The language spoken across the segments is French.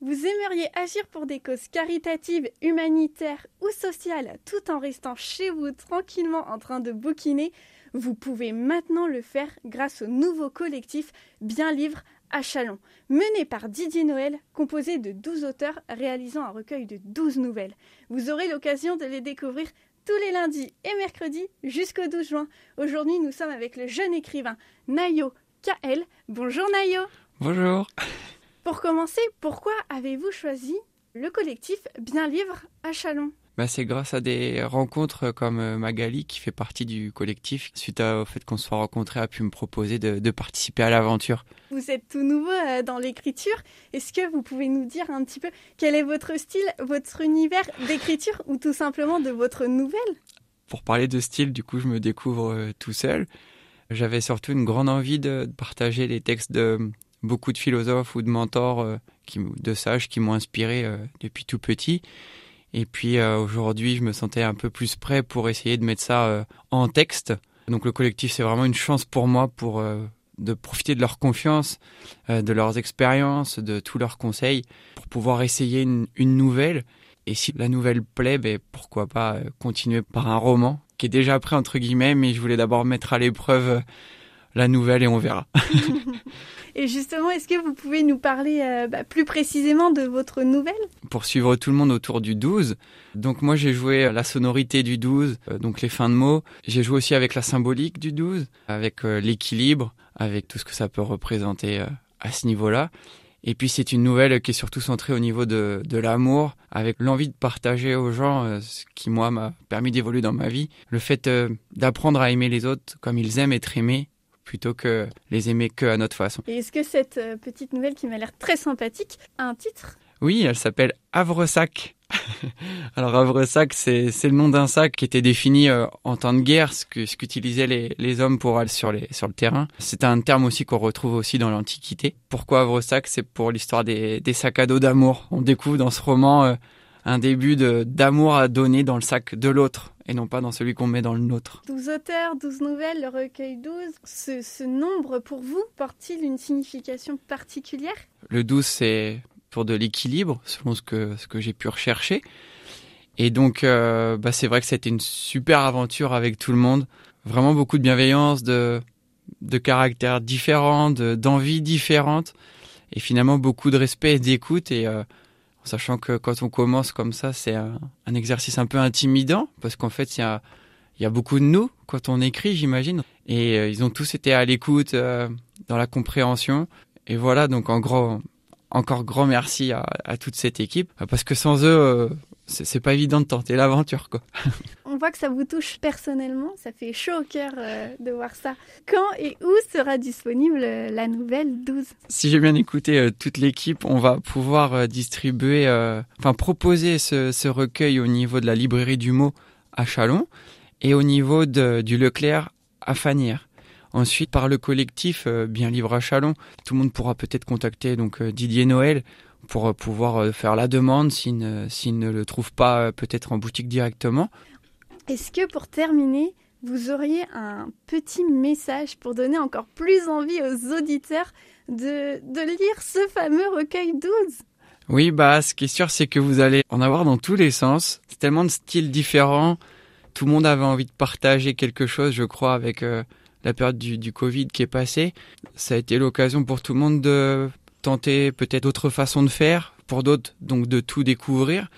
Vous aimeriez agir pour des causes caritatives, humanitaires ou sociales tout en restant chez vous tranquillement en train de bouquiner? Vous pouvez maintenant le faire grâce au nouveau collectif Bien Livre à Chalon, mené par Didier Noël, composé de 12 auteurs réalisant un recueil de 12 nouvelles. Vous aurez l'occasion de les découvrir tous les lundis et mercredis jusqu'au 12 juin. Aujourd'hui, nous sommes avec le jeune écrivain Nayo KL. Bonjour Nayo. Bonjour. Pour commencer, pourquoi avez-vous choisi le collectif Bien Livre à Chalon? Bah, c'est grâce à des rencontres comme euh, Magali qui fait partie du collectif, suite au fait qu'on se soit rencontrés, a pu me proposer de, de participer à l'aventure. Vous êtes tout nouveau euh, dans l'écriture. Est-ce que vous pouvez nous dire un petit peu quel est votre style, votre univers d'écriture ou tout simplement de votre nouvelle? Pour parler de style, du coup, je me découvre euh, tout seul. J'avais surtout une grande envie de, partager les textes de beaucoup de philosophes ou de mentors, qui, de sages qui m'ont inspiré depuis tout petit. Et puis euh, aujourd'hui, je me sentais un peu plus prêt pour essayer de mettre ça euh, en texte. Donc le collectif, c'est vraiment une chance pour moi pour euh, de profiter de leur confiance, de leurs expériences, de tous leurs conseils, pour pouvoir essayer une, une nouvelle. Et si la nouvelle plaît, ben, pourquoi pas continuer par un roman qui est déjà prêt entre guillemets, mais je voulais d'abord mettre à l'épreuve la nouvelle et on verra. Et justement, est-ce que vous pouvez nous parler euh, bah, plus précisément de votre nouvelle? Pour suivre tout le monde autour du 12, donc moi j'ai joué la sonorité du 12, euh, donc les fins de mots. J'ai joué aussi avec la symbolique du 12, avec euh, l'équilibre, avec tout ce que ça peut représenter euh, à ce niveau-là. Et puis c'est une nouvelle qui est surtout centrée au niveau de, de l'amour, avec l'envie de partager aux gens euh, ce qui moi m'a permis d'évoluer dans ma vie, le fait euh, d'apprendre à aimer les autres comme ils aiment être aimés plutôt que les aimer que à notre façon. Et est-ce que cette euh, petite nouvelle qui m'a l'air très sympathique a un titre? Oui, elle s'appelle Havresac. Alors Havresac, c'est c'est le nom d'un sac qui était défini euh, en temps de guerre, ce que ce qu'utilisaient les, les hommes pour aller sur les sur le terrain. C'est un terme aussi qu'on retrouve aussi dans l'Antiquité. Pourquoi Havresac C'est pour l'histoire des, des sacs à dos d'amour. On découvre dans ce roman euh, un début d'amour à donner dans le sac de l'autre et non pas dans celui qu'on met dans le nôtre. 12 auteurs, 12 nouvelles, le recueil 12. Ce, ce nombre, pour vous, porte-t-il une signification particulière? Le 12, c'est pour de l'équilibre, selon ce que, ce que j'ai pu rechercher. Et donc, euh, bah, c'est vrai que c'était une super aventure avec tout le monde. Vraiment beaucoup de bienveillance, de, de caractères différents, d'envies différentes. Et finalement, beaucoup de respect et d'écoute. Et euh, sachant que quand on commence comme ça, c'est un, exercice un peu intimidant, parce qu'en fait, il y a, y a beaucoup de nous quand on écrit, j'imagine. Et euh, ils ont tous été à l'écoute, dans la compréhension. Et voilà, donc en gros, encore grand merci à, à toute cette équipe, parce que sans eux, euh, c'est pas évident de tenter l'aventure, quoi. On voit que ça vous touche personnellement, ça fait chaud au cœur euh, de voir ça. Quand et où sera disponible euh, la nouvelle 12 Si j'ai bien écouté toute l'équipe, on va pouvoir distribuer, euh, enfin proposer ce, ce, recueil au niveau de la librairie du mot à Chalon et au niveau de, du Leclerc à Fanière. Ensuite, par le collectif euh, Bien Livre à Chalon, tout le monde pourra peut-être contacter donc euh, Didier Noël pour euh, pouvoir faire la demande s'il ne, s'il ne le trouve pas peut-être en boutique directement. Est-ce que pour terminer, vous auriez un petit message pour donner encore plus envie aux auditeurs de, de lire ce fameux recueil 12 Oui, bah, ce qui est sûr, c'est que vous allez en avoir dans tous les sens. C'est tellement de styles différents. Tout le monde avait envie de partager quelque chose, je crois, avec euh, la période du, Covid qui est passée. Ça a été l'occasion pour tout le monde de tenter peut-être d'autres façons de faire, pour d'autres, donc de tout découvrir.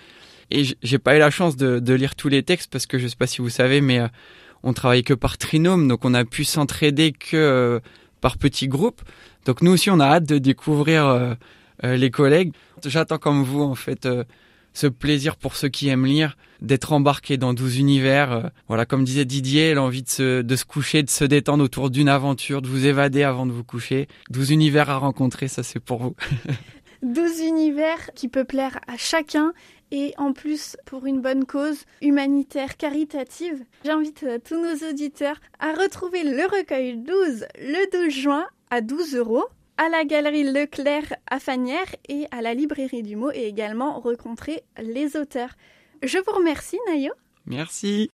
Et j'ai pas eu la chance de, lire tous les textes parce que je sais pas si vous savez, mais euh, on travaillait que par trinôme, donc on a pu s'entraider que euh, par petits groupes. Donc nous aussi, on a hâte de découvrir euh, les collègues. J'attends comme vous, en fait, ce plaisir pour ceux qui aiment lire, d'être embarqué dans 12 univers. voilà, comme disait Didier, l'envie de se, de se coucher, de se détendre autour d'une aventure, de vous évader avant de vous coucher. 12 univers à rencontrer, ça c'est pour vous. 12 univers qui peut plaire à chacun et en plus pour une bonne cause humanitaire caritative. J'invite tous nos auditeurs à retrouver le recueil 12 le 12 juin à 12 euros à la galerie Leclerc à Fanière et à la librairie du mot et également rencontrer les auteurs. Je vous remercie Nayo. Merci.